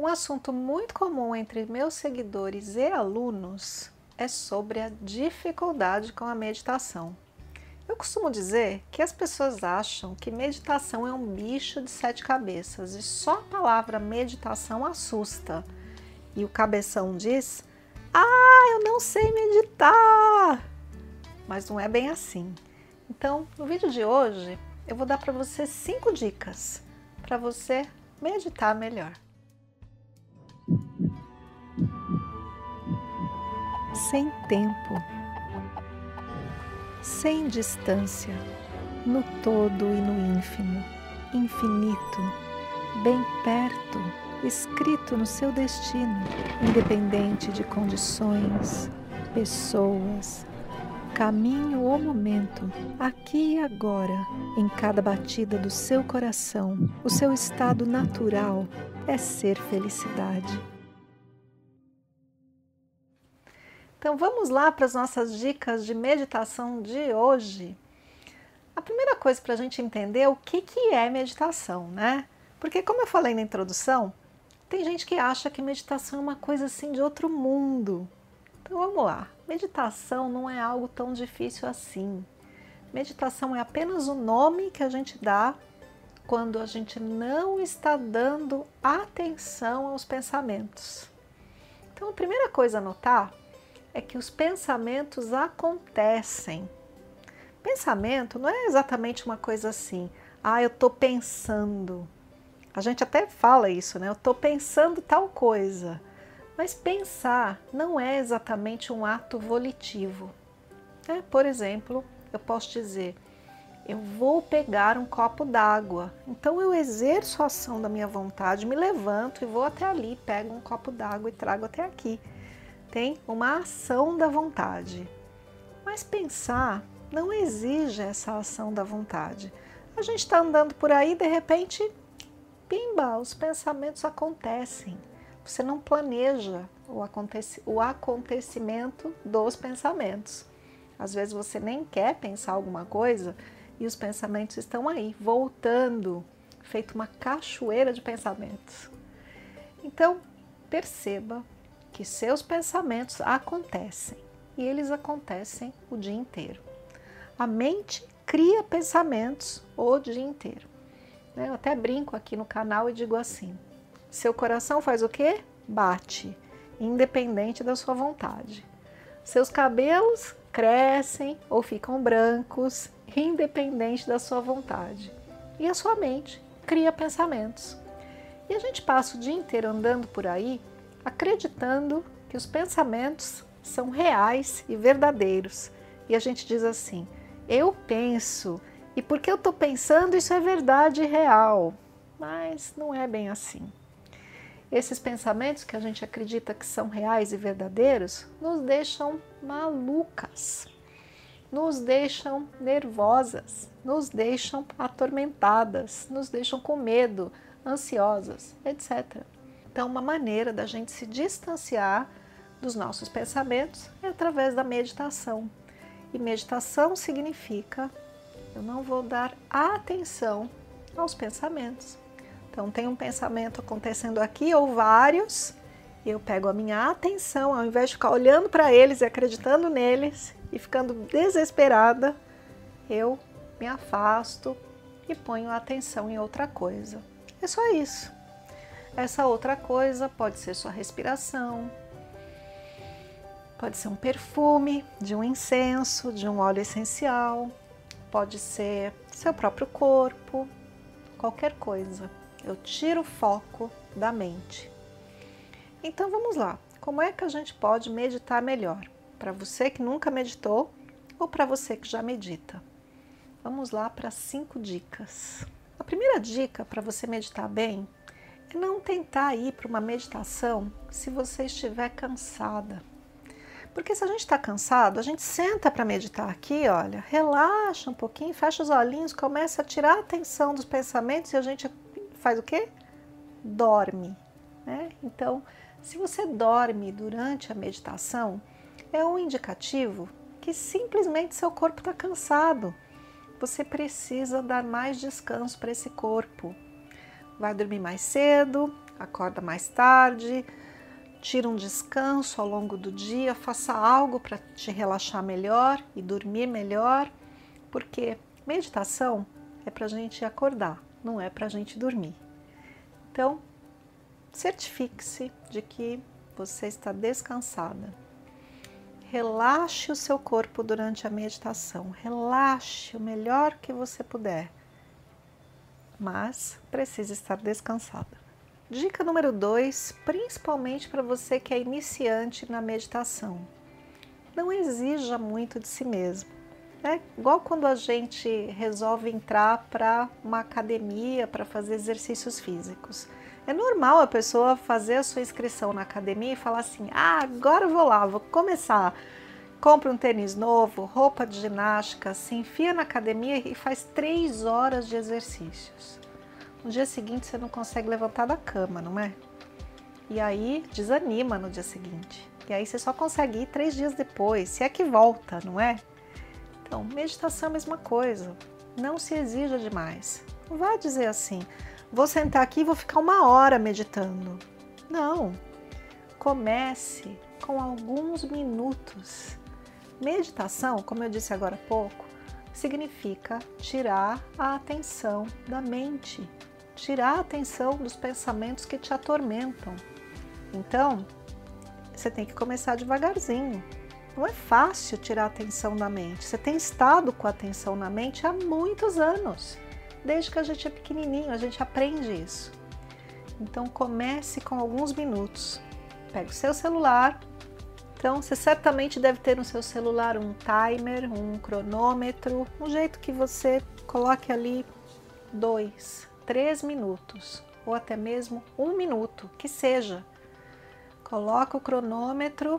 Um assunto muito comum entre meus seguidores e alunos é sobre a dificuldade com a meditação. Eu costumo dizer que as pessoas acham que meditação é um bicho de sete cabeças e só a palavra meditação assusta. E o cabeção diz: Ah, eu não sei meditar! Mas não é bem assim. Então, no vídeo de hoje, eu vou dar para você cinco dicas para você meditar melhor. Sem tempo, sem distância, no todo e no ínfimo, infinito, bem perto, escrito no seu destino, independente de condições, pessoas, caminho ou momento, aqui e agora, em cada batida do seu coração, o seu estado natural é ser felicidade. Então vamos lá para as nossas dicas de meditação de hoje. A primeira coisa para a gente entender é o que, que é meditação, né? Porque como eu falei na introdução, tem gente que acha que meditação é uma coisa assim de outro mundo. Então vamos lá. Meditação não é algo tão difícil assim. Meditação é apenas o nome que a gente dá quando a gente não está dando atenção aos pensamentos. Então a primeira coisa a notar é que os pensamentos acontecem. Pensamento não é exatamente uma coisa assim, ah, eu estou pensando. A gente até fala isso, né? Eu estou pensando tal coisa. Mas pensar não é exatamente um ato volitivo. É, por exemplo, eu posso dizer, eu vou pegar um copo d'água. Então eu exerço a ação da minha vontade, me levanto e vou até ali, pego um copo d'água e trago até aqui tem uma ação da vontade. Mas pensar não exige essa ação da vontade. A gente está andando por aí, de repente, pimba, os pensamentos acontecem. Você não planeja o, aconteci o acontecimento dos pensamentos. Às vezes você nem quer pensar alguma coisa e os pensamentos estão aí, voltando, feito uma cachoeira de pensamentos. Então, perceba que seus pensamentos acontecem e eles acontecem o dia inteiro. A mente cria pensamentos o dia inteiro. Né? Eu até brinco aqui no canal e digo assim: seu coração faz o quê? Bate, independente da sua vontade. Seus cabelos crescem ou ficam brancos, independente da sua vontade. E a sua mente cria pensamentos. E a gente passa o dia inteiro andando por aí acreditando que os pensamentos são reais e verdadeiros. E a gente diz assim: eu penso, e porque eu estou pensando, isso é verdade e real. Mas não é bem assim. Esses pensamentos que a gente acredita que são reais e verdadeiros nos deixam malucas, nos deixam nervosas, nos deixam atormentadas, nos deixam com medo, ansiosas, etc. Então, uma maneira da gente se distanciar dos nossos pensamentos é através da meditação. E meditação significa eu não vou dar atenção aos pensamentos. Então, tem um pensamento acontecendo aqui ou vários, eu pego a minha atenção, ao invés de ficar olhando para eles e acreditando neles e ficando desesperada, eu me afasto e ponho a atenção em outra coisa. É só isso. Essa outra coisa pode ser sua respiração, pode ser um perfume de um incenso, de um óleo essencial, pode ser seu próprio corpo, qualquer coisa. Eu tiro o foco da mente. Então vamos lá. Como é que a gente pode meditar melhor? Para você que nunca meditou ou para você que já medita? Vamos lá para cinco dicas. A primeira dica para você meditar bem é não tentar ir para uma meditação se você estiver cansada. Porque se a gente está cansado, a gente senta para meditar aqui, olha, relaxa um pouquinho, fecha os olhinhos, começa a tirar a atenção dos pensamentos e a gente faz o quê? Dorme. Né? Então, se você dorme durante a meditação, é um indicativo que simplesmente seu corpo está cansado. Você precisa dar mais descanso para esse corpo. Vai dormir mais cedo, acorda mais tarde, tira um descanso ao longo do dia, faça algo para te relaxar melhor e dormir melhor, porque meditação é para a gente acordar, não é para a gente dormir. Então, certifique-se de que você está descansada. Relaxe o seu corpo durante a meditação, relaxe o melhor que você puder, mas precisa estar descansada. Dica número 2, principalmente para você que é iniciante na meditação. Não exija muito de si mesmo. É igual quando a gente resolve entrar para uma academia para fazer exercícios físicos. É normal a pessoa fazer a sua inscrição na academia e falar assim: ah, agora eu vou lá, vou começar. Compra um tênis novo, roupa de ginástica, se enfia na academia e faz três horas de exercícios. No dia seguinte você não consegue levantar da cama, não é? E aí desanima no dia seguinte. E aí você só consegue ir três dias depois, se é que volta, não é? Então, meditação é a mesma coisa. Não se exija demais. Não vai dizer assim, vou sentar aqui e vou ficar uma hora meditando. Não. Comece com alguns minutos. Meditação, como eu disse agora há pouco, significa tirar a atenção da mente tirar a atenção dos pensamentos que te atormentam. Então, você tem que começar devagarzinho. Não é fácil tirar a atenção da mente. Você tem estado com a atenção na mente há muitos anos. Desde que a gente é pequenininho, a gente aprende isso. Então comece com alguns minutos. Pega o seu celular. Então você certamente deve ter no seu celular um timer, um cronômetro, um jeito que você coloque ali dois, três minutos ou até mesmo um minuto, que seja. Coloca o cronômetro,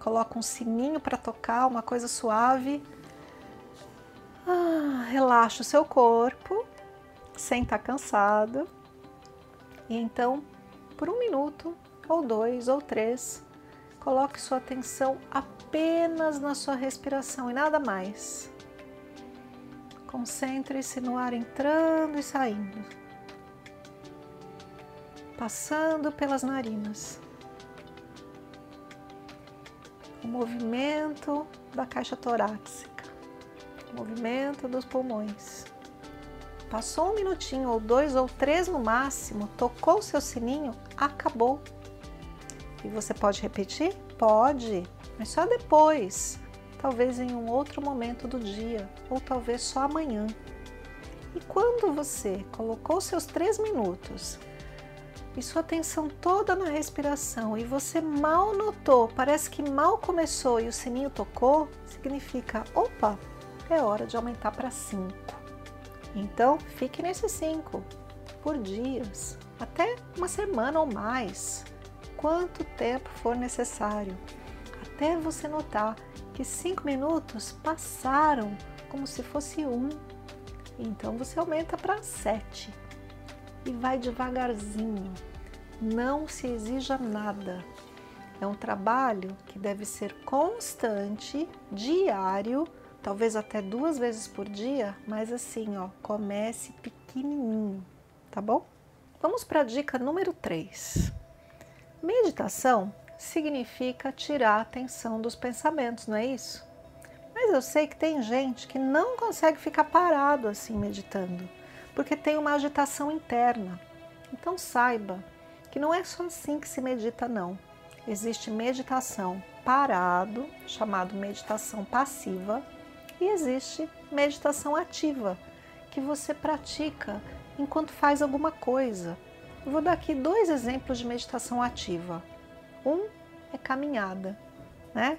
coloca um sininho para tocar, uma coisa suave. Ah, relaxa o seu corpo, sem estar tá cansado. E então, por um minuto, ou dois, ou três, coloque sua atenção apenas na sua respiração e nada mais. Concentre-se no ar entrando e saindo passando pelas narinas. O movimento da caixa torácica, o movimento dos pulmões. Passou um minutinho, ou dois, ou três no máximo, tocou o seu sininho, acabou. E você pode repetir? Pode, mas só depois, talvez em um outro momento do dia, ou talvez só amanhã. E quando você colocou seus três minutos e sua atenção toda na respiração e você mal notou, parece que mal começou e o sininho tocou, significa: opa, é hora de aumentar para 5. Então, fique nesses 5 por dias, até uma semana ou mais, quanto tempo for necessário, até você notar que 5 minutos passaram como se fosse um. Então você aumenta para 7 e vai devagarzinho. Não se exija nada. É um trabalho que deve ser constante, diário, talvez até duas vezes por dia, mas assim, ó, comece pequenininho, tá bom? Vamos para a dica número 3. Meditação significa tirar a atenção dos pensamentos, não é isso? Mas eu sei que tem gente que não consegue ficar parado assim meditando porque tem uma agitação interna. Então saiba que não é só assim que se medita, não. Existe meditação parado, chamado meditação passiva, e existe meditação ativa, que você pratica enquanto faz alguma coisa. Eu vou dar aqui dois exemplos de meditação ativa. Um é caminhada, né?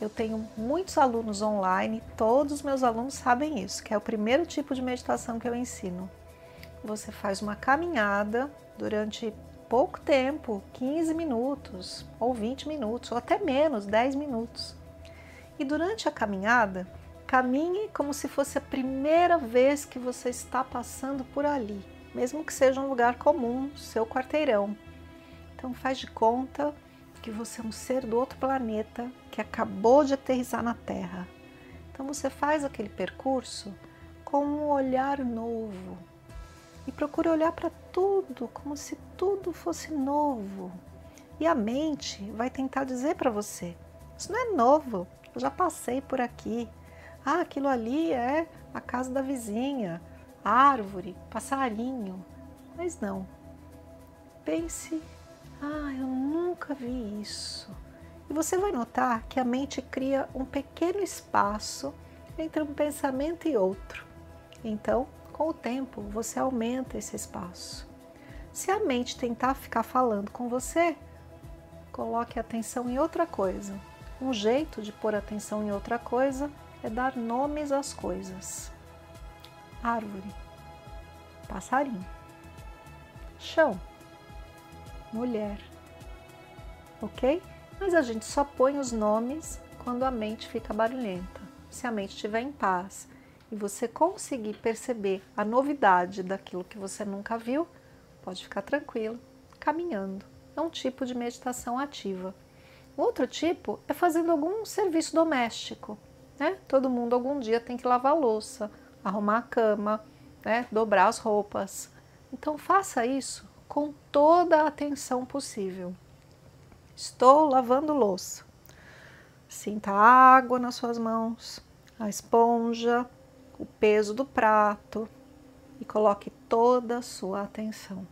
Eu tenho muitos alunos online, todos os meus alunos sabem isso, que é o primeiro tipo de meditação que eu ensino. você faz uma caminhada durante pouco tempo 15 minutos, ou 20 minutos, ou até menos 10 minutos. E durante a caminhada, caminhe como se fosse a primeira vez que você está passando por ali, mesmo que seja um lugar comum, seu quarteirão. Então faz de conta que você é um ser do outro planeta que acabou de aterrissar na Terra. Então você faz aquele percurso com um olhar novo e procure olhar para tudo como se tudo fosse novo. E a mente vai tentar dizer para você: Isso não é novo, eu já passei por aqui. Ah, aquilo ali é a casa da vizinha, árvore, passarinho. Mas não. Pense ah, eu nunca vi isso. E você vai notar que a mente cria um pequeno espaço entre um pensamento e outro. Então, com o tempo, você aumenta esse espaço. Se a mente tentar ficar falando com você, coloque atenção em outra coisa. Um jeito de pôr atenção em outra coisa é dar nomes às coisas: árvore, passarinho, chão, mulher. Ok? Mas a gente só põe os nomes quando a mente fica barulhenta. Se a mente estiver em paz e você conseguir perceber a novidade daquilo que você nunca viu, pode ficar tranquilo, caminhando. É um tipo de meditação ativa. Outro tipo é fazendo algum serviço doméstico. Né? Todo mundo algum dia tem que lavar louça, arrumar a cama, né? dobrar as roupas. Então faça isso com toda a atenção possível. Estou lavando louça. Sinta a água nas suas mãos, a esponja, o peso do prato e coloque toda a sua atenção.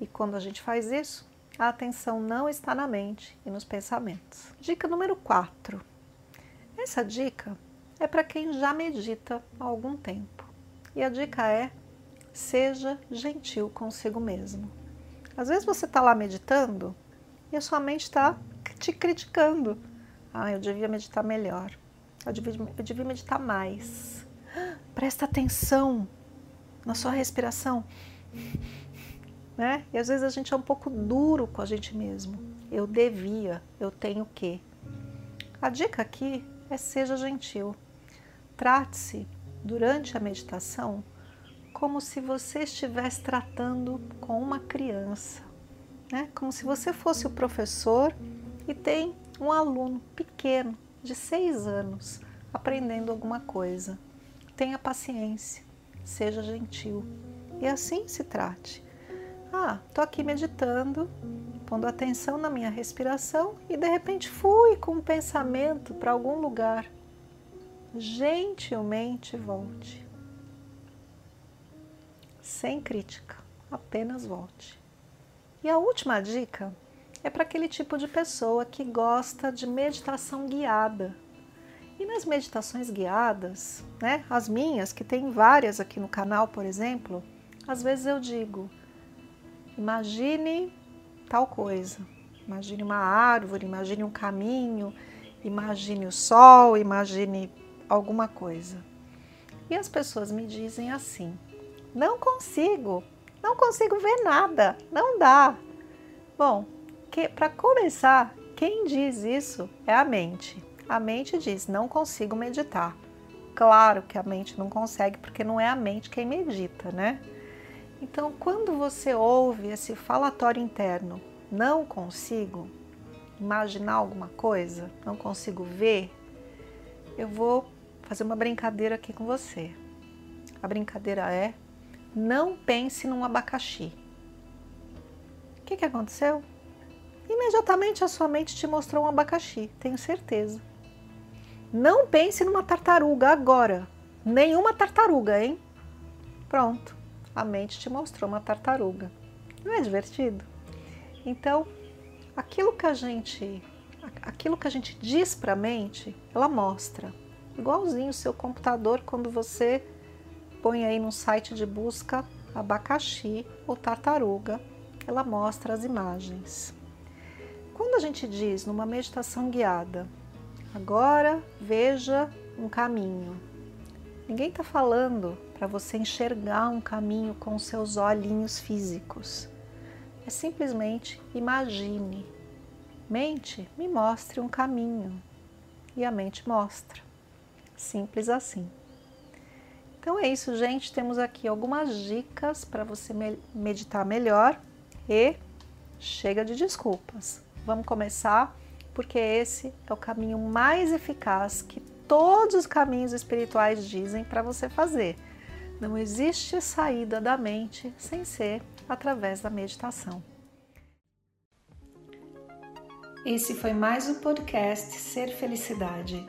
E quando a gente faz isso, a atenção não está na mente e nos pensamentos. Dica número 4. Essa dica é para quem já medita há algum tempo. E a dica é: seja gentil consigo mesmo. Às vezes você está lá meditando e a sua mente está te criticando. Ah, eu devia meditar melhor. Eu devia, eu devia meditar mais. Presta atenção na sua respiração. Né? E às vezes a gente é um pouco duro com a gente mesmo. Eu devia, eu tenho que. A dica aqui é seja gentil. Trate-se durante a meditação como se você estivesse tratando com uma criança, né? como se você fosse o professor e tem um aluno pequeno, de seis anos, aprendendo alguma coisa. Tenha paciência, seja gentil e assim se trate. Ah, estou aqui meditando, pondo atenção na minha respiração e de repente fui com um pensamento para algum lugar. Gentilmente volte sem crítica, apenas volte. E a última dica é para aquele tipo de pessoa que gosta de meditação guiada. E nas meditações guiadas, né, as minhas, que tem várias aqui no canal, por exemplo, às vezes eu digo: imagine tal coisa, imagine uma árvore, imagine um caminho, imagine o sol, imagine alguma coisa. E as pessoas me dizem assim: não consigo, não consigo ver nada, não dá. Bom, para começar, quem diz isso é a mente. A mente diz: não consigo meditar. Claro que a mente não consegue, porque não é a mente quem medita, né? Então, quando você ouve esse falatório interno, não consigo imaginar alguma coisa, não consigo ver, eu vou fazer uma brincadeira aqui com você. A brincadeira é não pense num abacaxi. O que, que aconteceu? Imediatamente a sua mente te mostrou um abacaxi, tenho certeza. Não pense numa tartaruga agora. Nenhuma tartaruga, hein? Pronto, a mente te mostrou uma tartaruga. Não é divertido? Então, aquilo que a gente, aquilo que a gente diz para a mente, ela mostra. Igualzinho o seu computador quando você põe aí no site de busca abacaxi ou tartaruga, ela mostra as imagens. Quando a gente diz numa meditação guiada, agora veja um caminho, ninguém está falando para você enxergar um caminho com seus olhinhos físicos. É simplesmente imagine. Mente, me mostre um caminho. E a mente mostra. Simples assim. Então é isso, gente. Temos aqui algumas dicas para você meditar melhor e chega de desculpas. Vamos começar, porque esse é o caminho mais eficaz que todos os caminhos espirituais dizem para você fazer. Não existe saída da mente sem ser através da meditação. Esse foi mais o podcast Ser Felicidade.